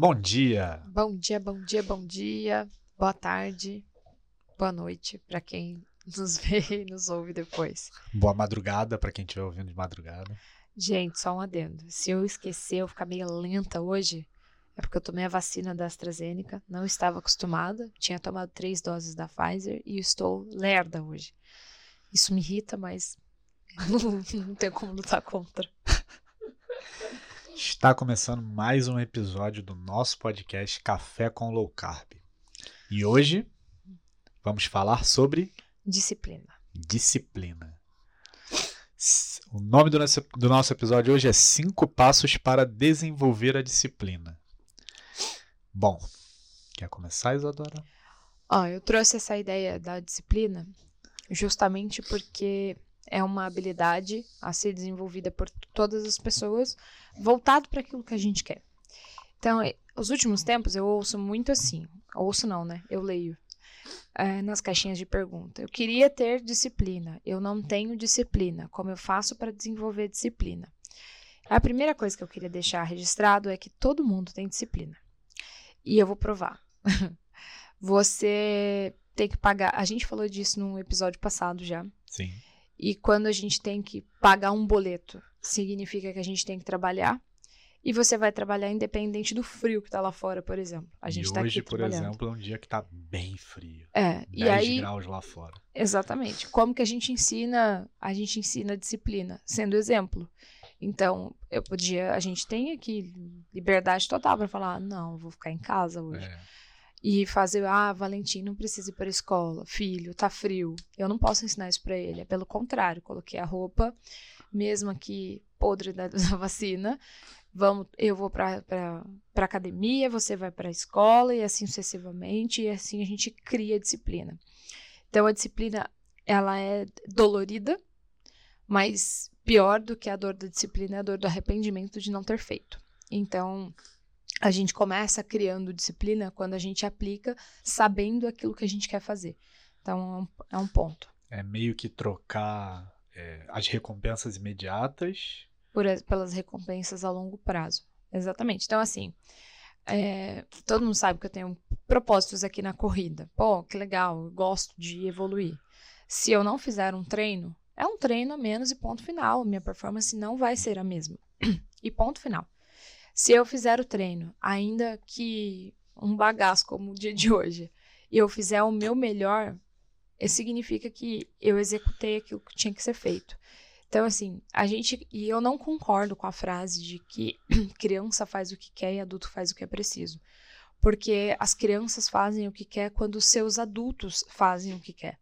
Bom dia. Bom dia, bom dia, bom dia. Boa tarde, boa noite para quem nos vê e nos ouve depois. Boa madrugada para quem estiver ouvindo de madrugada. Gente, só um adendo. Se eu esquecer, eu ficar meio lenta hoje, é porque eu tomei a vacina da AstraZeneca, não estava acostumada, tinha tomado três doses da Pfizer e estou lerda hoje. Isso me irrita, mas não, não tem como lutar contra. Está começando mais um episódio do nosso podcast Café com Low Carb. E hoje vamos falar sobre disciplina. Disciplina. O nome do nosso, do nosso episódio hoje é Cinco Passos para Desenvolver a Disciplina. Bom, quer começar, Isadora? Ó, eu trouxe essa ideia da disciplina justamente porque é uma habilidade a ser desenvolvida por todas as pessoas, voltado para aquilo que a gente quer. Então, os últimos tempos eu ouço muito assim, ouço não, né? Eu leio é, nas caixinhas de pergunta. Eu queria ter disciplina, eu não tenho disciplina. Como eu faço para desenvolver disciplina? A primeira coisa que eu queria deixar registrado é que todo mundo tem disciplina. E eu vou provar. Você tem que pagar. A gente falou disso no episódio passado já. Sim. E quando a gente tem que pagar um boleto, significa que a gente tem que trabalhar. E você vai trabalhar independente do frio que está lá fora, por exemplo. A gente e tá hoje, por exemplo, é um dia que está bem frio. É, 10 e aí graus lá fora. Exatamente. Como que a gente ensina? A gente ensina disciplina, sendo exemplo. Então, eu podia, a gente tem aqui liberdade total para falar, não, eu vou ficar em casa hoje. É. E fazer, ah, Valentim não precisa ir para a escola, filho, tá frio. Eu não posso ensinar isso para ele. É pelo contrário, coloquei a roupa, mesmo aqui podre da, vacina. Vamos, eu vou para para academia, você vai para a escola e assim sucessivamente, e assim a gente cria disciplina. Então a disciplina ela é dolorida, mas pior do que a dor da disciplina é a dor do arrependimento de não ter feito. Então, a gente começa criando disciplina quando a gente aplica sabendo aquilo que a gente quer fazer. Então, é um ponto. É meio que trocar é, as recompensas imediatas. Por, pelas recompensas a longo prazo. Exatamente. Então, assim, é, todo mundo sabe que eu tenho propósitos aqui na corrida. Pô, que legal, eu gosto de evoluir. Se eu não fizer um treino, é um treino a menos e ponto final. Minha performance não vai ser a mesma. E ponto final. Se eu fizer o treino, ainda que um bagaço como o dia de hoje, e eu fizer o meu melhor, isso significa que eu executei aquilo que tinha que ser feito. Então, assim, a gente. E eu não concordo com a frase de que criança faz o que quer e adulto faz o que é preciso. Porque as crianças fazem o que quer quando seus adultos fazem o que quer.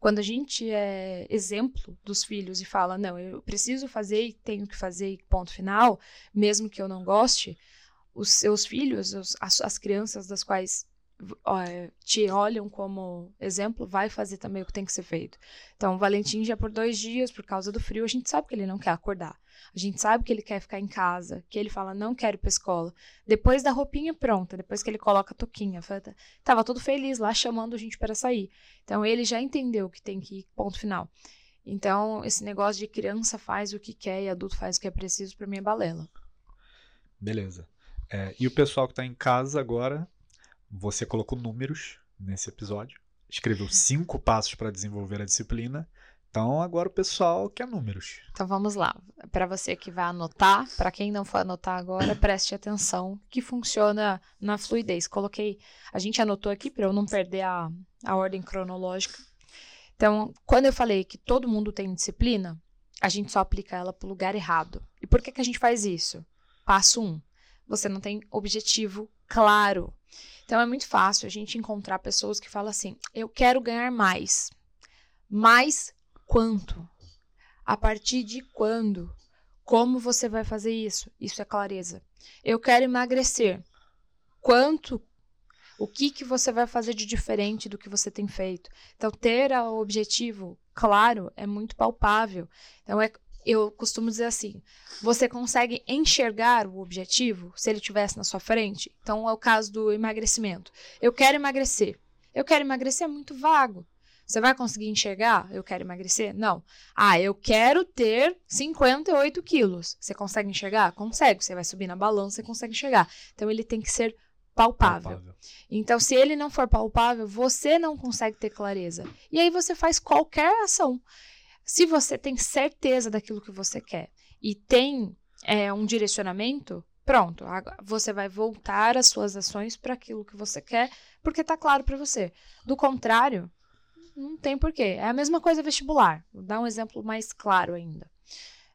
Quando a gente é exemplo dos filhos e fala, não, eu preciso fazer e tenho que fazer ponto final, mesmo que eu não goste, os seus filhos, os, as, as crianças das quais ó, te olham como exemplo, vai fazer também o que tem que ser feito. Então, o Valentim já por dois dias, por causa do frio, a gente sabe que ele não quer acordar. A gente sabe que ele quer ficar em casa, que ele fala, não quero ir pra escola. Depois da roupinha pronta, depois que ele coloca a toquinha, tava todo feliz lá chamando a gente para sair. Então ele já entendeu que tem que ir, ponto final. Então, esse negócio de criança faz o que quer e adulto faz o que é preciso, para mim é balela. Beleza. É, e o pessoal que tá em casa agora, você colocou números nesse episódio. Escreveu cinco passos para desenvolver a disciplina. Então agora o pessoal quer números. Então vamos lá. Para você que vai anotar, para quem não for anotar agora, preste atenção que funciona na fluidez. Coloquei, a gente anotou aqui para eu não perder a, a ordem cronológica. Então, quando eu falei que todo mundo tem disciplina, a gente só aplica ela para o lugar errado. E por que, que a gente faz isso? Passo 1. Um, você não tem objetivo claro. Então é muito fácil a gente encontrar pessoas que falam assim: eu quero ganhar mais. Mais quanto? A partir de quando? Como você vai fazer isso? Isso é clareza. Eu quero emagrecer. Quanto? O que, que você vai fazer de diferente do que você tem feito? Então, ter o objetivo claro é muito palpável. Então, é, eu costumo dizer assim: você consegue enxergar o objetivo se ele estivesse na sua frente? Então, é o caso do emagrecimento. Eu quero emagrecer. Eu quero emagrecer é muito vago. Você vai conseguir enxergar? Eu quero emagrecer? Não. Ah, eu quero ter 58 quilos. Você consegue enxergar? Consegue. Você vai subir na balança e consegue enxergar. Então, ele tem que ser palpável. palpável. Então, se ele não for palpável, você não consegue ter clareza. E aí você faz qualquer ação. Se você tem certeza daquilo que você quer e tem é, um direcionamento, pronto, você vai voltar as suas ações para aquilo que você quer, porque está claro para você. Do contrário, não tem porquê. É a mesma coisa vestibular. Vou dar um exemplo mais claro ainda.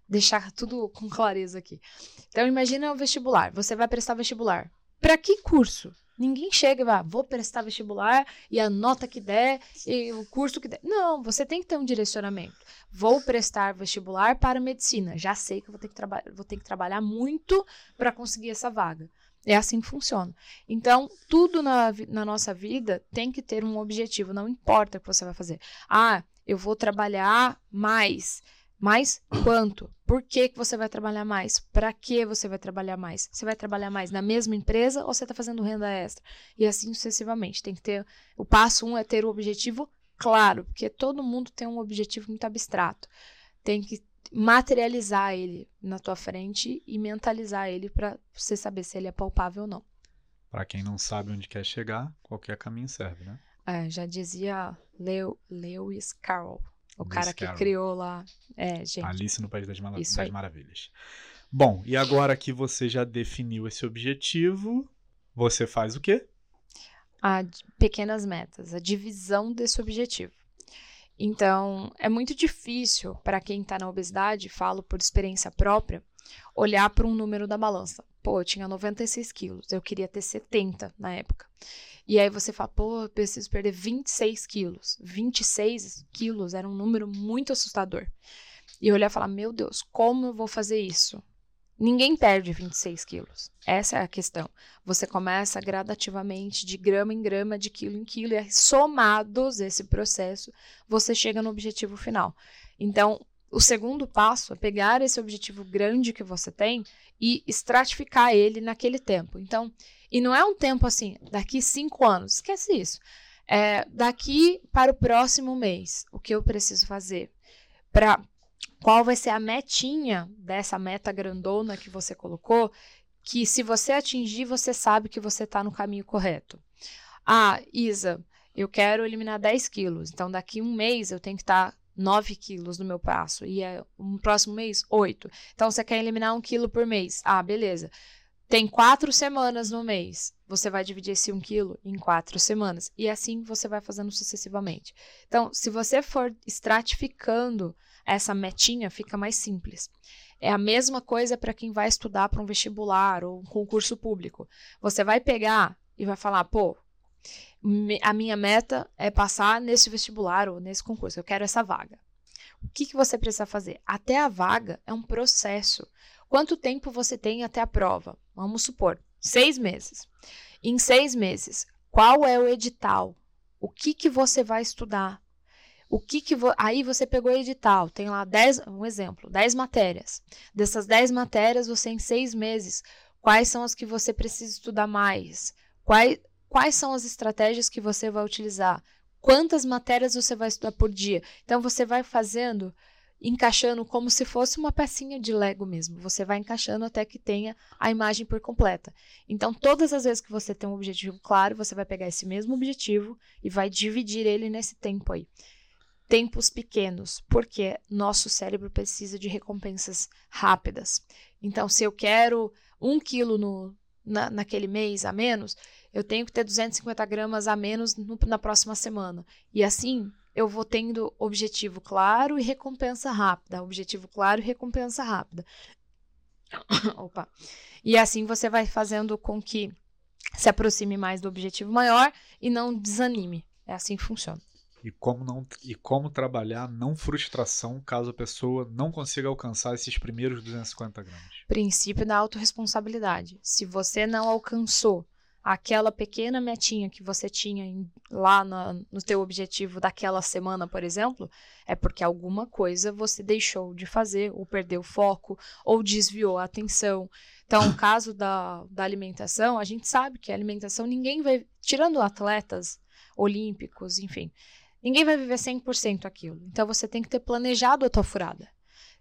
Deixar tudo com clareza aqui. Então, imagina o vestibular. Você vai prestar vestibular. Para que curso? Ninguém chega e vai, ah, vou prestar vestibular e a nota que der e o curso que der. Não, você tem que ter um direcionamento. Vou prestar vestibular para medicina. Já sei que vou ter que, vou ter que trabalhar muito para conseguir essa vaga. É assim que funciona. Então, tudo na, na nossa vida tem que ter um objetivo, não importa o que você vai fazer. Ah, eu vou trabalhar mais. Mais quanto? Por que, que você vai trabalhar mais? Para que você vai trabalhar mais? Você vai trabalhar mais na mesma empresa ou você está fazendo renda extra? E assim sucessivamente. Tem que ter. O passo um é ter o objetivo claro, porque todo mundo tem um objetivo muito abstrato. Tem que materializar ele na tua frente e mentalizar ele para você saber se ele é palpável ou não. Para quem não sabe onde quer chegar, qualquer caminho serve, né? É, já dizia Leo, Lewis Carroll. O Miss cara que Carol. criou lá. É, gente. Alice no País das, das Maravilhas. Bom, e agora que você já definiu esse objetivo, você faz o quê? A pequenas metas, a divisão desse objetivo. Então, é muito difícil para quem está na obesidade, falo por experiência própria, olhar para um número da balança. Pô, eu tinha 96 quilos, eu queria ter 70 na época. E aí você fala, pô, eu preciso perder 26 quilos. 26 quilos era um número muito assustador. E olhar e falar, meu Deus, como eu vou fazer isso? Ninguém perde 26 quilos. Essa é a questão. Você começa gradativamente, de grama em grama, de quilo em quilo, e somados esse processo, você chega no objetivo final. Então, o segundo passo é pegar esse objetivo grande que você tem e estratificar ele naquele tempo. Então, e não é um tempo assim, daqui cinco anos, esquece isso. É, daqui para o próximo mês, o que eu preciso fazer? Qual vai ser a metinha dessa meta grandona que você colocou? Que se você atingir, você sabe que você está no caminho correto. Ah, Isa, eu quero eliminar 10 quilos, então daqui um mês eu tenho que estar tá 9 quilos no meu passo, e é, no próximo mês, 8. Então você quer eliminar um quilo por mês. Ah, beleza tem quatro semanas no mês. Você vai dividir esse um quilo em quatro semanas. E assim você vai fazendo sucessivamente. Então, se você for estratificando essa metinha, fica mais simples. É a mesma coisa para quem vai estudar para um vestibular ou um concurso público. Você vai pegar e vai falar, pô, a minha meta é passar nesse vestibular ou nesse concurso. Eu quero essa vaga. O que, que você precisa fazer? Até a vaga é um processo. Quanto tempo você tem até a prova? Vamos supor, seis meses. Em seis meses, qual é o edital? O que, que você vai estudar? O que que vo... aí você pegou o edital, tem lá dez, um exemplo, dez matérias. Dessas dez matérias, você em seis meses, quais são as que você precisa estudar mais? Quais, quais são as estratégias que você vai utilizar? Quantas matérias você vai estudar por dia? Então você vai fazendo encaixando como se fosse uma pecinha de Lego mesmo. Você vai encaixando até que tenha a imagem por completa. Então, todas as vezes que você tem um objetivo claro, você vai pegar esse mesmo objetivo e vai dividir ele nesse tempo aí. Tempos pequenos, porque nosso cérebro precisa de recompensas rápidas. Então, se eu quero um quilo no, na, naquele mês a menos, eu tenho que ter 250 gramas a menos no, na próxima semana. E assim, eu vou tendo objetivo claro e recompensa rápida, objetivo claro e recompensa rápida. Opa. E assim você vai fazendo com que se aproxime mais do objetivo maior e não desanime. É assim que funciona. E como, não, e como trabalhar não frustração caso a pessoa não consiga alcançar esses primeiros 250 gramas? Princípio da autorresponsabilidade. Se você não alcançou aquela pequena metinha que você tinha em, lá na, no teu objetivo daquela semana, por exemplo, é porque alguma coisa você deixou de fazer, ou perdeu foco, ou desviou a atenção. Então, no caso da, da alimentação, a gente sabe que a alimentação ninguém vai, tirando atletas olímpicos, enfim, Ninguém vai viver 100% aquilo. Então você tem que ter planejado a tua furada.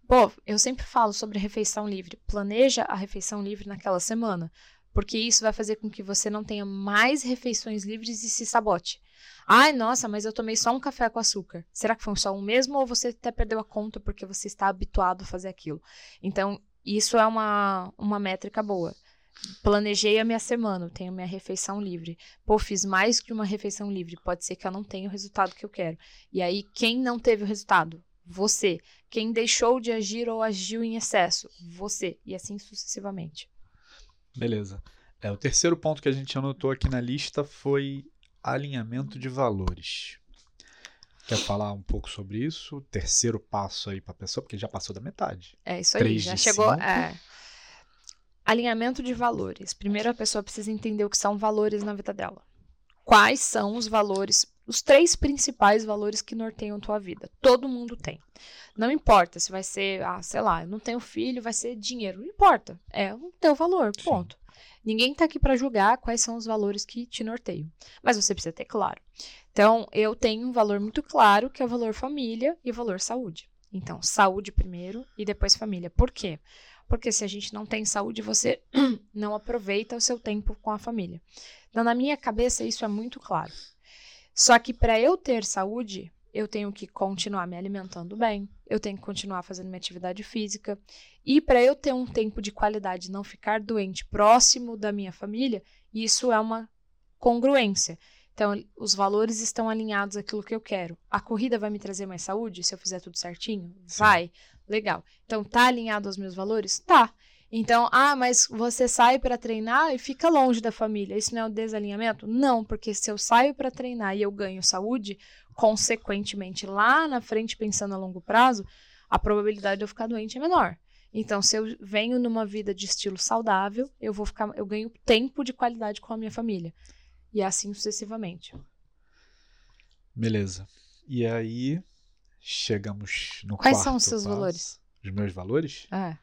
Pô, eu sempre falo sobre refeição livre. Planeja a refeição livre naquela semana, porque isso vai fazer com que você não tenha mais refeições livres e se sabote. Ai, nossa, mas eu tomei só um café com açúcar. Será que foi só um mesmo ou você até perdeu a conta porque você está habituado a fazer aquilo? Então, isso é uma, uma métrica boa. Planejei a minha semana, tenho minha refeição livre. Pô, fiz mais que uma refeição livre. Pode ser que eu não tenha o resultado que eu quero. E aí, quem não teve o resultado? Você. Quem deixou de agir ou agiu em excesso? Você. E assim sucessivamente. Beleza. É, o terceiro ponto que a gente anotou aqui na lista foi alinhamento de valores. Quer falar um pouco sobre isso? Terceiro passo aí para a pessoa, porque já passou da metade. É isso aí, já chegou. É... Alinhamento de valores. Primeiro a pessoa precisa entender o que são valores na vida dela. Quais são os valores, os três principais valores que norteiam tua vida? Todo mundo tem. Não importa se vai ser, ah, sei lá, eu não tenho filho, vai ser dinheiro. Não importa. É o teu valor, ponto. Sim. Ninguém está aqui para julgar quais são os valores que te norteiam, mas você precisa ter claro. Então, eu tenho um valor muito claro, que é o valor família e o valor saúde. Então, saúde primeiro e depois família. Por quê? Porque se a gente não tem saúde, você não aproveita o seu tempo com a família. Então, na minha cabeça, isso é muito claro. Só que para eu ter saúde, eu tenho que continuar me alimentando bem, eu tenho que continuar fazendo minha atividade física. E para eu ter um tempo de qualidade, não ficar doente próximo da minha família, isso é uma congruência. Então, os valores estão alinhados àquilo que eu quero. A corrida vai me trazer mais saúde se eu fizer tudo certinho? Sim. Vai. Legal. Então, tá alinhado aos meus valores? Tá. Então, ah, mas você sai para treinar e fica longe da família. Isso não é um desalinhamento? Não, porque se eu saio para treinar e eu ganho saúde, consequentemente, lá na frente, pensando a longo prazo, a probabilidade de eu ficar doente é menor. Então, se eu venho numa vida de estilo saudável, eu vou ficar, eu ganho tempo de qualidade com a minha família. E assim sucessivamente. Beleza. E aí chegamos no Quais são os seus passo. valores? Os meus valores? É.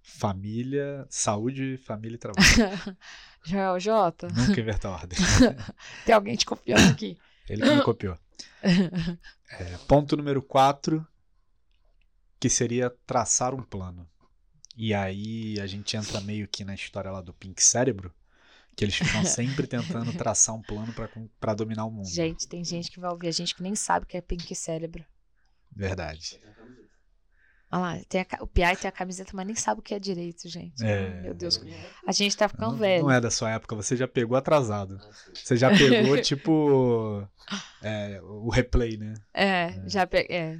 Família, saúde, família e trabalho. Joel J. Nunca inverta a ordem. Tem alguém te copiando aqui. Ele que me copiou. É, ponto número 4, que seria traçar um plano. E aí a gente entra meio que na história lá do Pink Cérebro, que eles ficam sempre tentando traçar um plano para dominar o mundo. Gente, tem gente que vai ouvir a gente que nem sabe o que é Pink Cérebro. Verdade. Olha lá, tem a, o Piai tem a camiseta, mas nem sabe o que é direito, gente. É, Meu Deus. A gente tá ficando não, velho. Não é da sua época, você já pegou atrasado. Você já pegou, tipo, é, o replay, né? É, é. já peguei. É.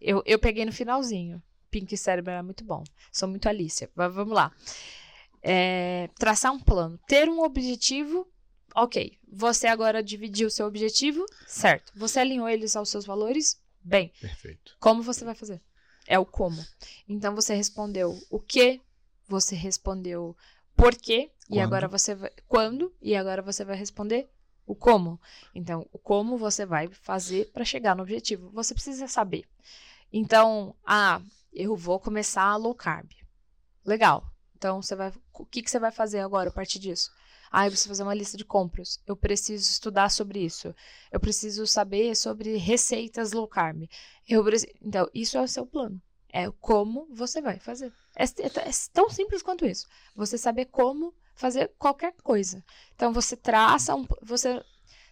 Eu, eu peguei no finalzinho. Pink Cérebro era muito bom. Sou muito Alicia. Mas vamos lá. É, traçar um plano. Ter um objetivo. Ok. Você agora dividiu o seu objetivo. Certo. Você alinhou eles aos seus valores. Bem. Perfeito. Como você vai fazer? É o como. Então você respondeu o que, você respondeu por quê, e agora você vai. Quando, e agora você vai responder o como. Então, o como você vai fazer para chegar no objetivo. Você precisa saber. Então, ah, eu vou começar a low carb. Legal. Então, você vai, o que, que você vai fazer agora a partir disso? Ah, eu preciso fazer uma lista de compras. Eu preciso estudar sobre isso. Eu preciso saber sobre receitas low carb. Eu preciso... Então, isso é o seu plano. É como você vai fazer. É, é, é tão simples quanto isso. Você saber como fazer qualquer coisa. Então, você traça um. Você,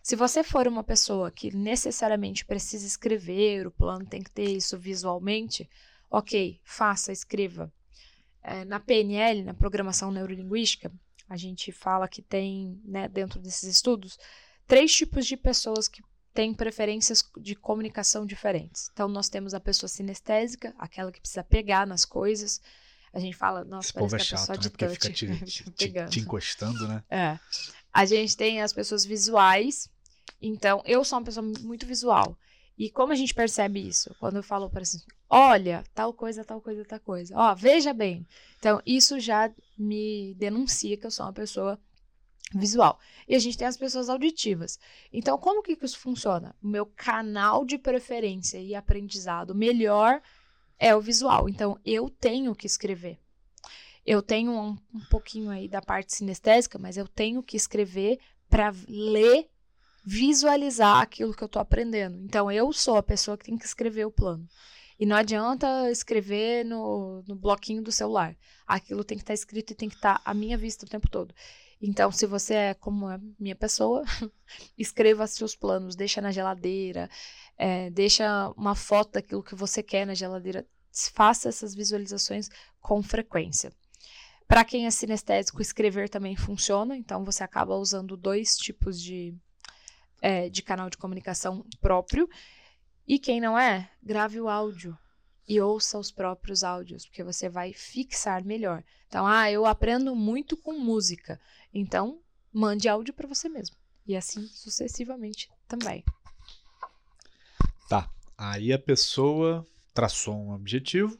se você for uma pessoa que necessariamente precisa escrever, o plano tem que ter isso visualmente, ok, faça, escreva. É, na PNL, na programação neurolinguística, a gente fala que tem, né, dentro desses estudos, três tipos de pessoas que têm preferências de comunicação diferentes. Então, nós temos a pessoa sinestésica, aquela que precisa pegar nas coisas. A gente fala, nossa, Esse parece é que a pessoa de né? Porque touch. fica te, te, te, encostando, né? É. A gente tem as pessoas visuais. Então, eu sou uma pessoa muito visual. E como a gente percebe isso? Quando eu falo para assim, olha, tal coisa, tal coisa, tal coisa. Ó, veja bem. Então, isso já me denuncia que eu sou uma pessoa visual. E a gente tem as pessoas auditivas. Então, como que isso funciona? O meu canal de preferência e aprendizado melhor é o visual. Então, eu tenho que escrever. Eu tenho um, um pouquinho aí da parte sinestésica, mas eu tenho que escrever para ler visualizar aquilo que eu tô aprendendo. Então, eu sou a pessoa que tem que escrever o plano. E não adianta escrever no, no bloquinho do celular. Aquilo tem que estar tá escrito e tem que estar tá à minha vista o tempo todo. Então, se você é como a minha pessoa, escreva seus planos, deixa na geladeira, é, deixa uma foto daquilo que você quer na geladeira. Faça essas visualizações com frequência. Para quem é sinestésico, escrever também funciona, então você acaba usando dois tipos de, é, de canal de comunicação próprio. E quem não é, grave o áudio e ouça os próprios áudios, porque você vai fixar melhor. Então, ah, eu aprendo muito com música. Então, mande áudio para você mesmo. E assim sucessivamente também. Tá. Aí a pessoa traçou um objetivo,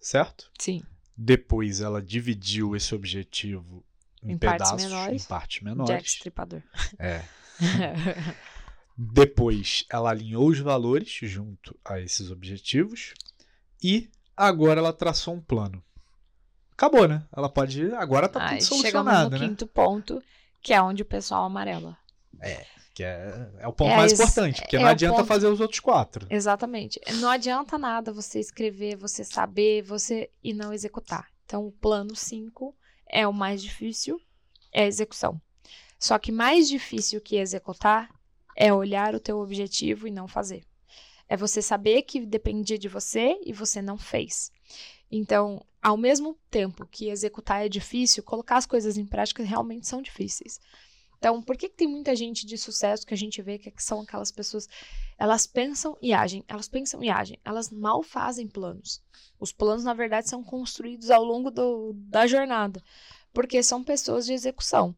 certo? Sim. Depois ela dividiu esse objetivo em, em pedaços, partes menores, em partes menores. Jack Stripador. É. Depois ela alinhou os valores junto a esses objetivos e agora ela traçou um plano. Acabou, né? Ela pode. Agora tá tudo solucionado. Chegamos no né? quinto ponto, que é onde o pessoal amarela. É. Que é, é o ponto é, mais importante, porque é não adianta ponto... fazer os outros quatro. Exatamente. Não adianta nada você escrever, você saber, você e não executar. Então, o plano 5 é o mais difícil, é a execução. Só que mais difícil que executar é olhar o teu objetivo e não fazer. É você saber que dependia de você e você não fez. Então, ao mesmo tempo que executar é difícil, colocar as coisas em prática realmente são difíceis. Então, por que, que tem muita gente de sucesso que a gente vê que são aquelas pessoas, elas pensam e agem, elas pensam e agem, elas mal fazem planos. Os planos, na verdade, são construídos ao longo do, da jornada, porque são pessoas de execução.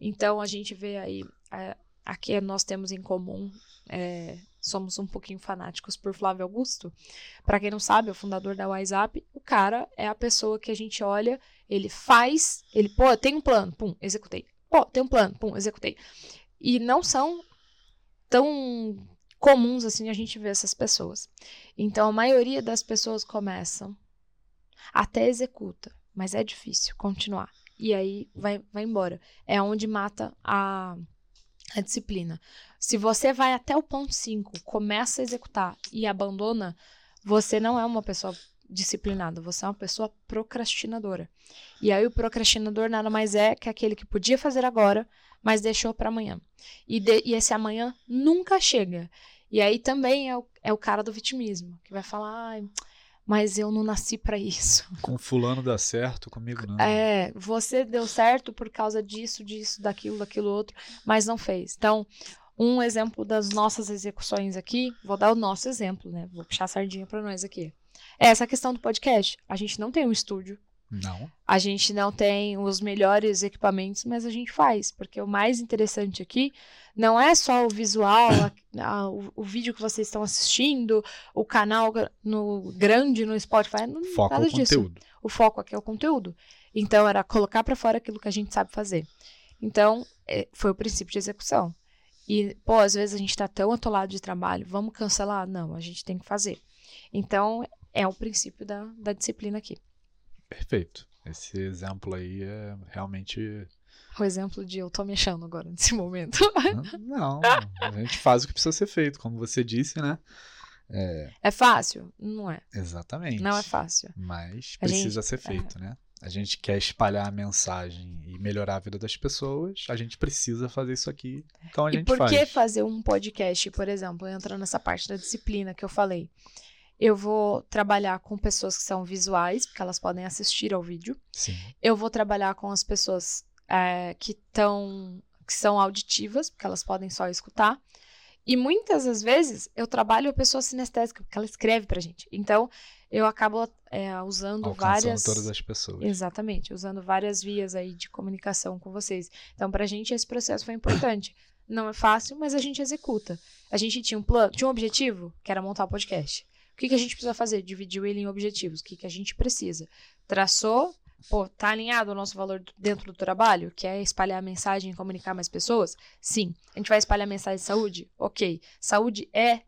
Então, a gente vê aí, é, aqui nós temos em comum, é, somos um pouquinho fanáticos por Flávio Augusto. Para quem não sabe, é o fundador da WhatsApp, o cara é a pessoa que a gente olha, ele faz, ele, pô, tem um plano, pum, executei Pô, tem um plano, pum, executei. E não são tão comuns assim a gente ver essas pessoas. Então a maioria das pessoas começam, até executa, mas é difícil continuar. E aí vai, vai embora. É onde mata a, a disciplina. Se você vai até o ponto 5, começa a executar e abandona, você não é uma pessoa disciplinado, você é uma pessoa procrastinadora. E aí o procrastinador nada mais é que aquele que podia fazer agora, mas deixou para amanhã. E, de, e, esse amanhã nunca chega. E aí também é o, é o cara do vitimismo, que vai falar, mas eu não nasci para isso. Com fulano dá certo, comigo não. É, você deu certo por causa disso, disso, daquilo, daquilo outro, mas não fez. Então, um exemplo das nossas execuções aqui, vou dar o nosso exemplo, né? Vou puxar a sardinha para nós aqui. É essa questão do podcast. A gente não tem um estúdio. Não. A gente não tem os melhores equipamentos, mas a gente faz, porque o mais interessante aqui não é só o visual, a, a, o, o, vídeo que vocês estão assistindo, o canal no grande no Spotify, não foco nada disso. Conteúdo. O foco aqui é o conteúdo. Então era colocar para fora aquilo que a gente sabe fazer. Então, é, foi o princípio de execução. E, pô, às vezes a gente está tão atolado de trabalho, vamos cancelar? Não, a gente tem que fazer. Então, é o princípio da, da disciplina aqui. Perfeito. Esse exemplo aí é realmente. O exemplo de eu tô me achando agora nesse momento. Não, a gente faz o que precisa ser feito, como você disse, né? É, é fácil? Não é. Exatamente. Não é fácil. Mas precisa gente, ser feito, é. né? A gente quer espalhar a mensagem e melhorar a vida das pessoas, a gente precisa fazer isso aqui. Então a gente faz. E por que fazer um podcast, por exemplo, entrando nessa parte da disciplina que eu falei? Eu vou trabalhar com pessoas que são visuais, porque elas podem assistir ao vídeo. Sim. Eu vou trabalhar com as pessoas é, que estão que são auditivas, porque elas podem só escutar. E muitas das vezes eu trabalho a pessoa sinestésica, porque ela escreve pra gente. Então, eu acabo é, usando Alcançando várias. todas as pessoas. Exatamente, usando várias vias aí de comunicação com vocês. Então, pra gente, esse processo foi importante. Não é fácil, mas a gente executa. A gente tinha um plano, tinha um objetivo, que era montar o podcast. O que, que a gente precisa fazer? Dividiu ele em objetivos. O que, que a gente precisa? Traçou, pô, tá alinhado o nosso valor dentro do trabalho, que é espalhar a mensagem e comunicar mais pessoas? Sim. A gente vai espalhar a mensagem de saúde? Ok. Saúde é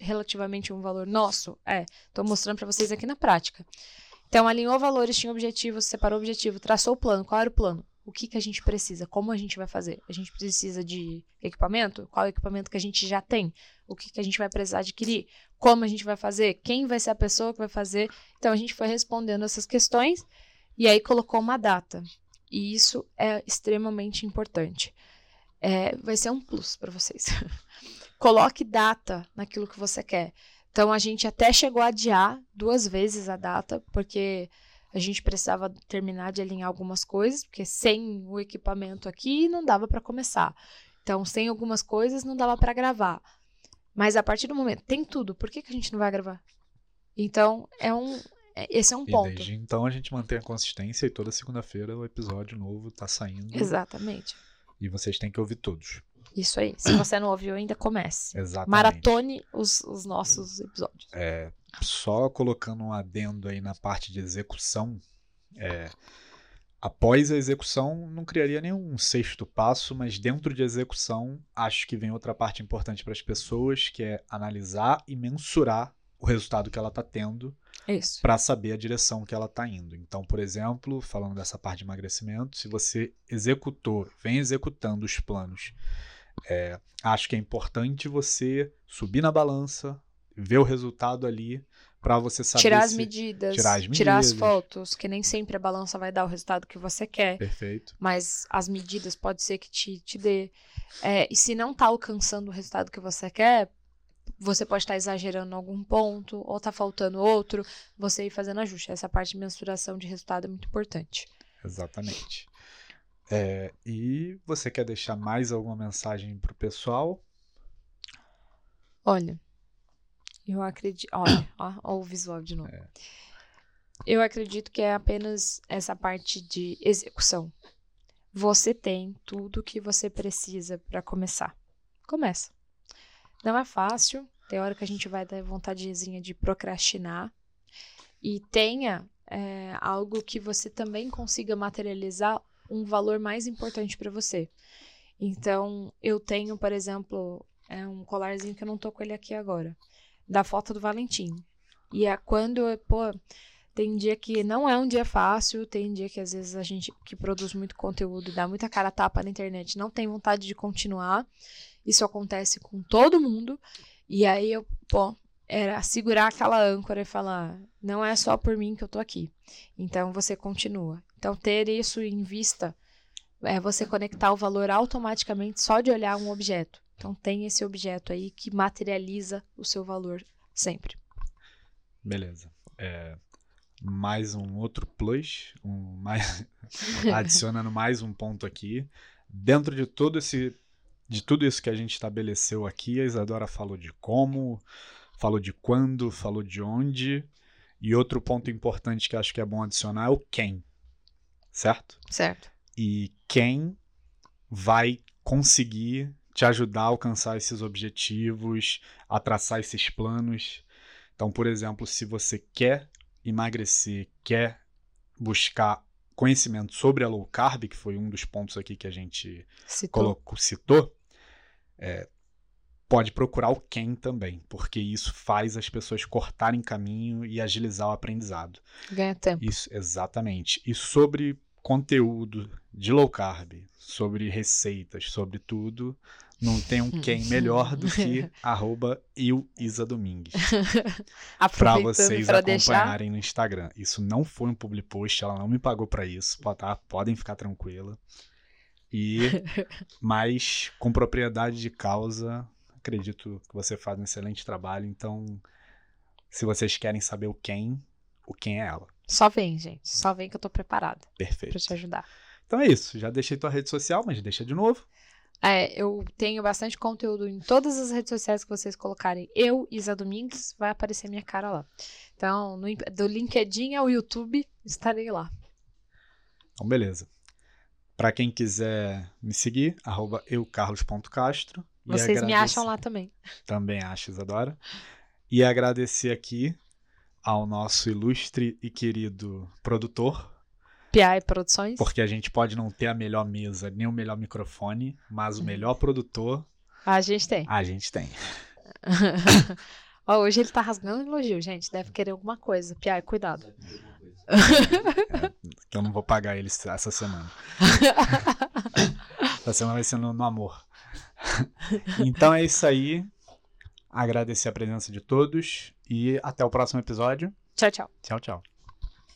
relativamente um valor nosso? É. Tô mostrando para vocês aqui na prática. Então, alinhou valores, tinha objetivos, separou objetivo, traçou o plano. Qual era o plano? O que, que a gente precisa, como a gente vai fazer. A gente precisa de equipamento? Qual equipamento que a gente já tem? O que, que a gente vai precisar adquirir? Como a gente vai fazer? Quem vai ser a pessoa que vai fazer? Então a gente foi respondendo essas questões e aí colocou uma data. E isso é extremamente importante. É, vai ser um plus para vocês. Coloque data naquilo que você quer. Então a gente até chegou a adiar duas vezes a data, porque a gente precisava terminar de alinhar algumas coisas, porque sem o equipamento aqui não dava para começar. Então, sem algumas coisas não dava para gravar. Mas a partir do momento, tem tudo, por que, que a gente não vai gravar? Então, é um, é, esse é um e ponto. Desde então a gente mantém a consistência e toda segunda-feira o episódio novo tá saindo. Exatamente. E vocês têm que ouvir todos. Isso aí. Se você não ouviu ainda, comece. Exatamente. Maratone os, os nossos episódios. É, só colocando um adendo aí na parte de execução, é, após a execução não criaria nenhum sexto passo, mas dentro de execução acho que vem outra parte importante para as pessoas, que é analisar e mensurar o resultado que ela está tendo para saber a direção que ela está indo. Então, por exemplo, falando dessa parte de emagrecimento, se você executou, vem executando os planos, é, acho que é importante você subir na balança, ver o resultado ali para você saber tirar as, medidas, tirar as medidas, tirar as fotos, que nem sempre a balança vai dar o resultado que você quer. Perfeito. Mas as medidas pode ser que te, te dê. É, e se não tá alcançando o resultado que você quer, você pode estar tá exagerando em algum ponto, ou tá faltando outro, você ir fazendo ajuste. Essa parte de mensuração de resultado é muito importante. Exatamente. É, e você quer deixar mais alguma mensagem pro pessoal? Olha, eu acredito. Olha, ó, ó, o visual de novo. É. Eu acredito que é apenas essa parte de execução. Você tem tudo que você precisa para começar. Começa. Não é fácil. Tem hora que a gente vai dar vontadezinha de procrastinar. E tenha é, algo que você também consiga materializar um valor mais importante para você. Então, eu tenho, por exemplo, é um colarzinho que eu não tô com ele aqui agora da foto do Valentim. E é quando, pô, tem dia que não é um dia fácil, tem dia que às vezes a gente que produz muito conteúdo, dá muita cara tapa na internet, não tem vontade de continuar. Isso acontece com todo mundo. E aí eu, pô, era segurar aquela âncora e falar: não é só por mim que eu tô aqui. Então você continua. Então ter isso em vista é você conectar o valor automaticamente só de olhar um objeto. Então tem esse objeto aí que materializa o seu valor sempre. Beleza. É, mais um outro plus, um mais adicionando mais um ponto aqui. Dentro de todo esse de tudo isso que a gente estabeleceu aqui, a Isadora falou de como, falou de quando, falou de onde, e outro ponto importante que acho que é bom adicionar é o quem. Certo? Certo. E quem vai conseguir te ajudar a alcançar esses objetivos, a traçar esses planos. Então, por exemplo, se você quer emagrecer, quer buscar conhecimento sobre a low carb, que foi um dos pontos aqui que a gente citou, colocou, citou é, pode procurar o quem também, porque isso faz as pessoas cortarem caminho e agilizar o aprendizado. Ganha tempo. Isso, exatamente. E sobre conteúdo de low carb, sobre receitas, sobre tudo, não tem um quem melhor do que arroba Domingues. para vocês pra acompanharem deixar... no Instagram. Isso não foi um public post, ela não me pagou para isso, tá? Podem ficar tranquila. E mas com propriedade de causa, acredito que você faz um excelente trabalho, então se vocês querem saber o quem, o quem é ela. Só vem, gente. Só vem que eu tô preparada. Perfeito. Pra te ajudar. Então é isso. Já deixei tua rede social, mas deixa de novo. É, eu tenho bastante conteúdo em todas as redes sociais que vocês colocarem. Eu, Isa Domingues, vai aparecer minha cara lá. Então, no, do LinkedIn ao YouTube, estarei lá. Então, beleza. Para quem quiser me seguir, arroba eucarlos.castro. Vocês me acham lá também. Também acho, Isadora. E agradecer aqui ao nosso ilustre e querido produtor. PI Produções. Porque a gente pode não ter a melhor mesa, nem o melhor microfone, mas o melhor produtor. A gente tem. A gente tem. Ó, hoje ele tá rasgando elogio, gente. Deve querer alguma coisa. PI, cuidado. É, eu não vou pagar eles essa semana. essa semana vai ser no, no amor. então é isso aí. Agradecer a presença de todos e até o próximo episódio. Tchau, tchau. Tchau, tchau.